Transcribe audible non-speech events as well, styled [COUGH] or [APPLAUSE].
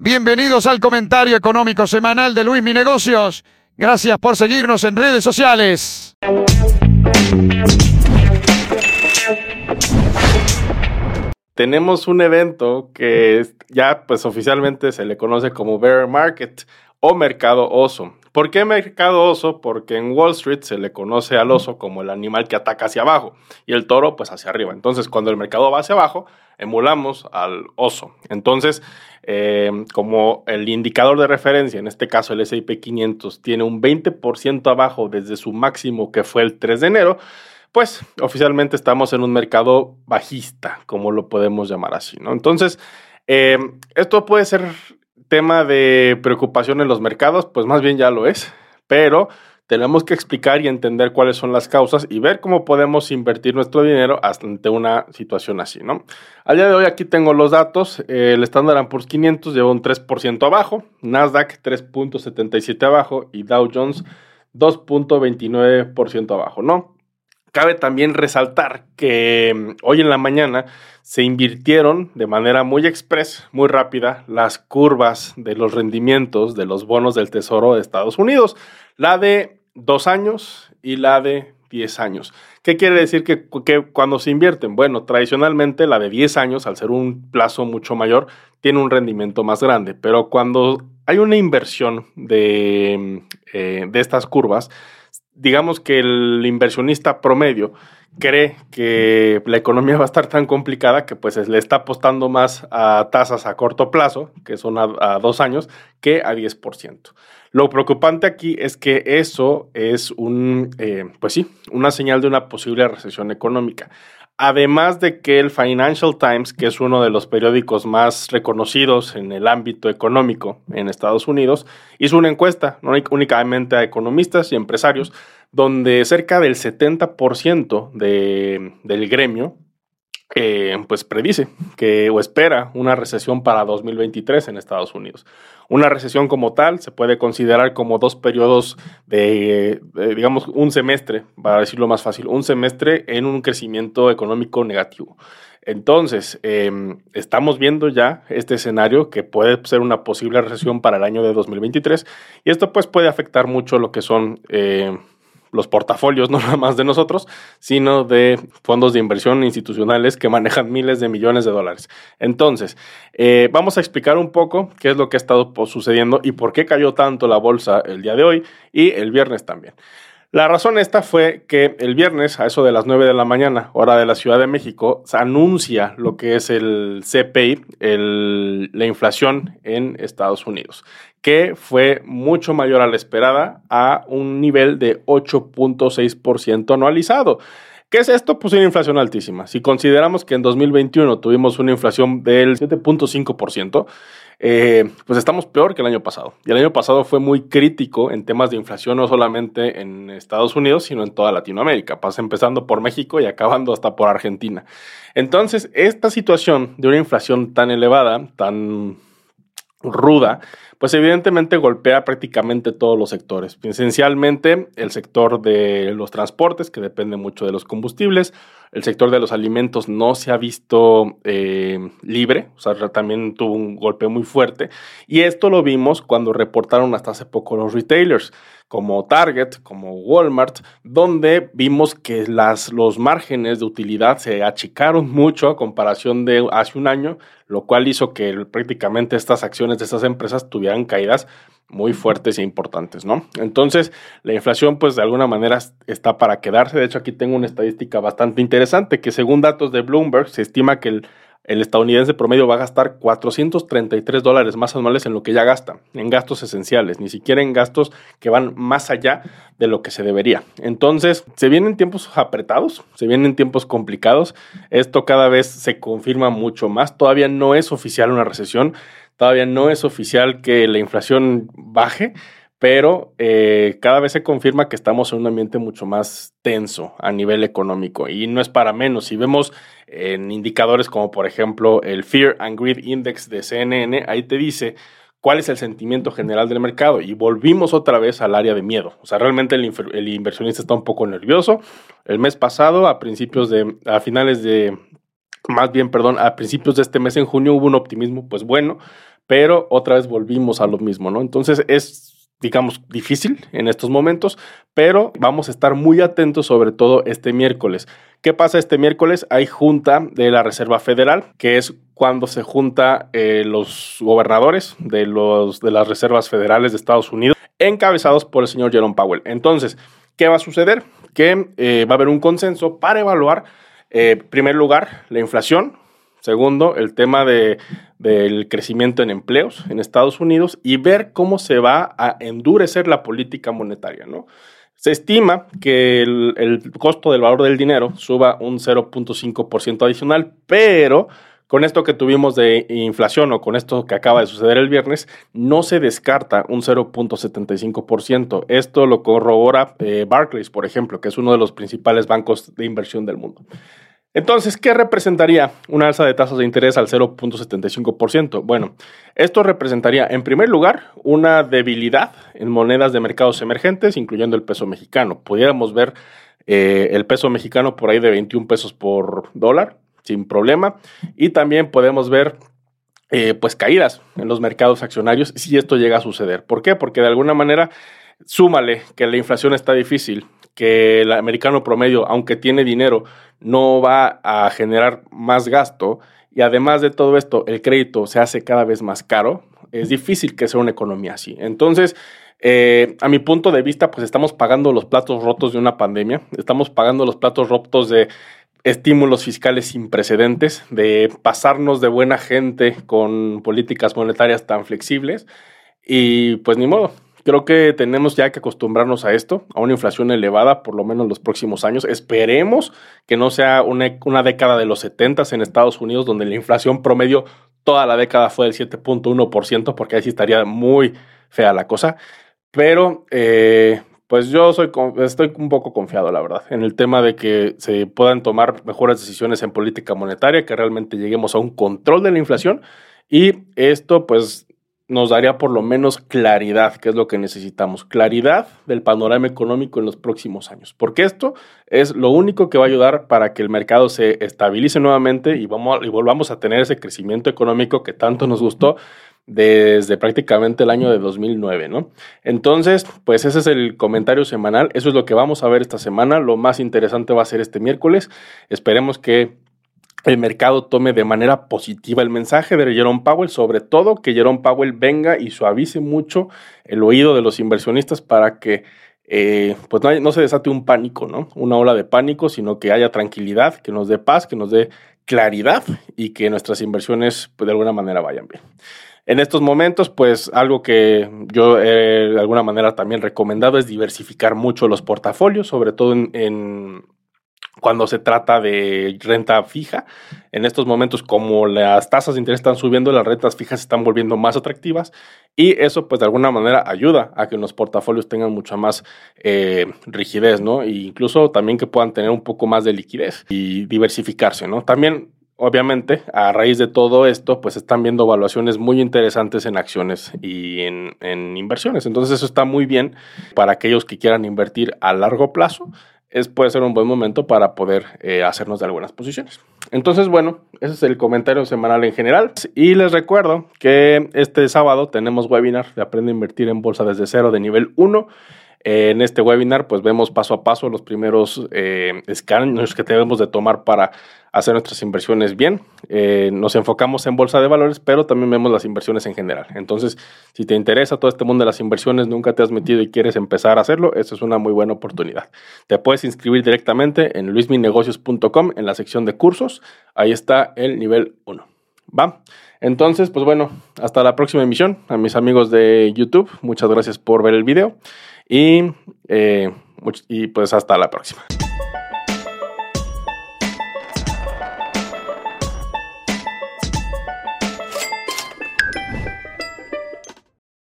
Bienvenidos al comentario económico semanal de Luis Mi Negocios. Gracias por seguirnos en redes sociales. Tenemos un evento que ya pues oficialmente se le conoce como Bear Market o Mercado Oso. ¿Por qué mercado oso? Porque en Wall Street se le conoce al oso como el animal que ataca hacia abajo y el toro pues hacia arriba. Entonces cuando el mercado va hacia abajo, emulamos al oso. Entonces, eh, como el indicador de referencia, en este caso el S&P 500, tiene un 20% abajo desde su máximo que fue el 3 de enero, pues oficialmente estamos en un mercado bajista, como lo podemos llamar así, ¿no? Entonces, eh, esto puede ser tema de preocupación en los mercados, pues más bien ya lo es, pero tenemos que explicar y entender cuáles son las causas y ver cómo podemos invertir nuestro dinero ante una situación así, ¿no? Al día de hoy aquí tengo los datos, el Standard Poor's 500 lleva un 3% abajo, Nasdaq 3.77 abajo y Dow Jones 2.29% abajo, ¿no? Cabe también resaltar que mm, hoy en la mañana se invirtieron de manera muy express, muy rápida, las curvas de los rendimientos de los bonos del Tesoro de Estados Unidos, la de dos años y la de 10 años. ¿Qué quiere decir que, cuando se invierten? Bueno, tradicionalmente la de 10 años, al ser un plazo mucho mayor, tiene un rendimiento más grande, pero cuando hay una inversión de, mm, eh, de estas curvas, digamos que el inversionista promedio cree que la economía va a estar tan complicada que pues le está apostando más a tasas a corto plazo, que son a, dos años, que a 10%. Lo preocupante aquí es que eso es un, eh, pues sí, una señal de una posible recesión económica. Además de que el Financial Times, que es uno de los periódicos más reconocidos en el ámbito económico en Estados Unidos, hizo una encuesta, no únicamente a economistas y empresarios, donde cerca del 70% de, del gremio eh, pues predice que o espera una recesión para 2023 en Estados Unidos. Una recesión como tal se puede considerar como dos periodos de, digamos, un semestre, para decirlo más fácil, un semestre en un crecimiento económico negativo. Entonces, em, estamos viendo ya este escenario que puede ser una posible recesión para el año de 2023 y esto pues puede afectar mucho lo que son... Eh, los portafolios, [LAUGHS] no nada más de nosotros, sino de fondos de inversión institucionales que manejan miles de millones de dólares. Entonces, eh, vamos a explicar un poco qué es lo que ha estado sucediendo y por qué cayó tanto la bolsa el día de hoy y el viernes también. La razón esta fue que el viernes, a eso de las 9 de la mañana, hora de la Ciudad de México, se anuncia lo que es el CPI, la inflación en Estados Unidos, que fue mucho mayor a la esperada, a un nivel de 8.6% anualizado. ¿Qué es esto? Pues una inflación altísima. Si consideramos que en 2021 tuvimos una inflación del 7.5%, eh, pues estamos peor que el año pasado. Y el año pasado fue muy crítico en temas de inflación, no solamente en Estados Unidos, sino en toda Latinoamérica, pasa empezando por México y acabando hasta por Argentina. Entonces, esta situación de una inflación tan elevada, tan ruda, pues evidentemente golpea prácticamente todos los sectores. Esencialmente el sector de los transportes, que depende mucho de los combustibles, el sector de los alimentos no se ha visto eh, libre, o sea, también tuvo un golpe muy fuerte. Y esto lo vimos cuando reportaron hasta hace poco los retailers, como Target, como Walmart, donde vimos que las, los márgenes de utilidad se achicaron mucho a comparación de hace un año, lo cual hizo que prácticamente estas acciones de estas empresas tuvieran caídas muy fuertes e importantes, ¿no? Entonces, la inflación, pues de alguna manera está para quedarse. De hecho, aquí tengo una estadística bastante interesante que según datos de Bloomberg se estima que el, estadounidense promedio va a gastar 433 dólares más anuales en lo que ya gasta, en gastos esenciales, ni siquiera en gastos que van más allá de lo que se debería. Entonces, se vienen tiempos apretados, se vienen tiempos complicados. Esto cada vez se confirma mucho más. Todavía no es oficial una recesión Todavía no es oficial que la inflación baje, pero eh, cada vez se confirma que estamos en un ambiente mucho más tenso a nivel económico y no es para menos. Si vemos en indicadores como por ejemplo el Fear and Greed Index de CNN, ahí te dice cuál es el sentimiento general del mercado y volvimos otra vez al área de miedo. O sea, realmente el, el inversionista está un poco nervioso. El mes pasado, a principios de, a finales de, más bien, perdón, a principios de este mes en junio hubo un optimismo pues bueno, pero otra vez volvimos a lo mismo, ¿no? Entonces es digamos, difícil en estos momentos, pero vamos a estar muy atentos sobre todo este miércoles. ¿Qué pasa este miércoles? Hay junta de la Reserva Federal, que es cuando se junta eh, los gobernadores de, los, de las reservas federales de Estados Unidos, encabezados por el señor Jerome Powell. Entonces, ¿qué va a suceder? Que eh, va a haber un consenso para evaluar, en eh, primer lugar, la inflación, segundo, el tema de, del crecimiento en empleos en Estados Unidos y ver cómo se va a endurecer la política monetaria, ¿no? Se estima que el, costo del valor del dinero suba un 0.5% adicional, pero con esto que tuvimos de inflación o con esto que acaba de suceder el viernes, no se descarta un 0.75%. Esto lo corrobora eh, Barclays, por ejemplo, que es uno de los principales bancos de inversión del mundo. Entonces, ¿qué representaría una alza de tasas de interés al 0.75%? Bueno, esto representaría, en primer lugar, una debilidad en monedas de mercados emergentes, incluyendo el peso mexicano. Pudiéramos ver eh, el peso mexicano por ahí de 21 pesos por dólar, sin problema. Y también podemos ver eh, pues caídas en los mercados accionarios si esto llega a suceder. ¿Por qué? Porque de alguna manera, súmale que la inflación está difícil, que el americano promedio, aunque tiene dinero, no va a generar más gasto y además de todo esto, el crédito se hace cada vez más caro, es difícil que sea una economía así. Entonces, eh, a mi punto de vista, pues estamos pagando los platos rotos de una pandemia, estamos pagando los platos rotos de estímulos fiscales sin precedentes, de pasarnos de buena gente con políticas monetarias tan flexibles. Y pues ni modo, creo que tenemos ya que acostumbrarnos a esto, a una inflación elevada por lo menos en los próximos años. Esperemos que no sea una, una década de los 70 en Estados Unidos donde la inflación promedio toda la década fue del 7.1%, porque ahí sí estaría muy fea la cosa. Pero eh, pues yo soy, estoy un poco confiado, la verdad, en el tema de que se puedan tomar mejores decisiones en política monetaria, que realmente lleguemos a un control de la inflación. Y esto, pues, nos daría por lo menos claridad, que es lo que necesitamos, claridad del panorama económico en los próximos años, porque esto es lo único que va a ayudar para que el mercado se estabilice nuevamente y, vamos y volvamos a tener ese crecimiento económico que tanto nos gustó desde prácticamente el año de 2009, ¿no? Entonces, pues ese es el comentario semanal, eso es lo que vamos a ver esta semana, lo más interesante va a ser este miércoles, esperemos que el mercado tome de manera positiva el mensaje de Jerome Powell, sobre todo que Jerome Powell venga y suavice mucho el oído de los inversionistas para que eh, pues no, se desate un pánico, ¿no? Una ola de pánico, sino que haya tranquilidad, que nos dé paz, que nos dé claridad y que nuestras inversiones pues, de alguna manera vayan bien. En estos momentos, pues algo que yo de alguna manera también recomendado es diversificar mucho los portafolios, sobre todo en, cuando se trata de renta fija. En estos momentos, como las tasas de interés están subiendo, las rentas fijas están volviendo más atractivas y eso pues de alguna manera ayuda a que los portafolios tengan mucha más eh, rigidez, ¿no? E incluso también que puedan tener un poco más de liquidez y diversificarse, ¿no? También obviamente, a raíz de todo esto, pues están viendo evaluaciones muy interesantes en acciones y en, inversiones. Entonces eso está muy bien para aquellos que quieran invertir a largo plazo. Es, puede ser un buen momento para poder eh, hacernos de algunas posiciones. Entonces, bueno, ese es el comentario semanal en general. Y les recuerdo que este sábado tenemos webinar de Aprende a Invertir en Bolsa desde cero de nivel 1. En este webinar, pues vemos paso a paso los primeros eh, que debemos de tomar para hacer nuestras inversiones bien. Eh, nos enfocamos en bolsa de valores, pero también vemos las inversiones en general. Entonces, si te interesa todo este mundo de las inversiones, nunca te has metido y quieres empezar a hacerlo, esa es una muy buena oportunidad. Te puedes inscribir directamente en luisminegocios.com en la sección de cursos. Ahí está el nivel 1. ¿Va? Entonces, pues bueno, hasta la próxima emisión. A mis amigos de YouTube, muchas gracias por ver el video y, eh, y pues hasta la próxima.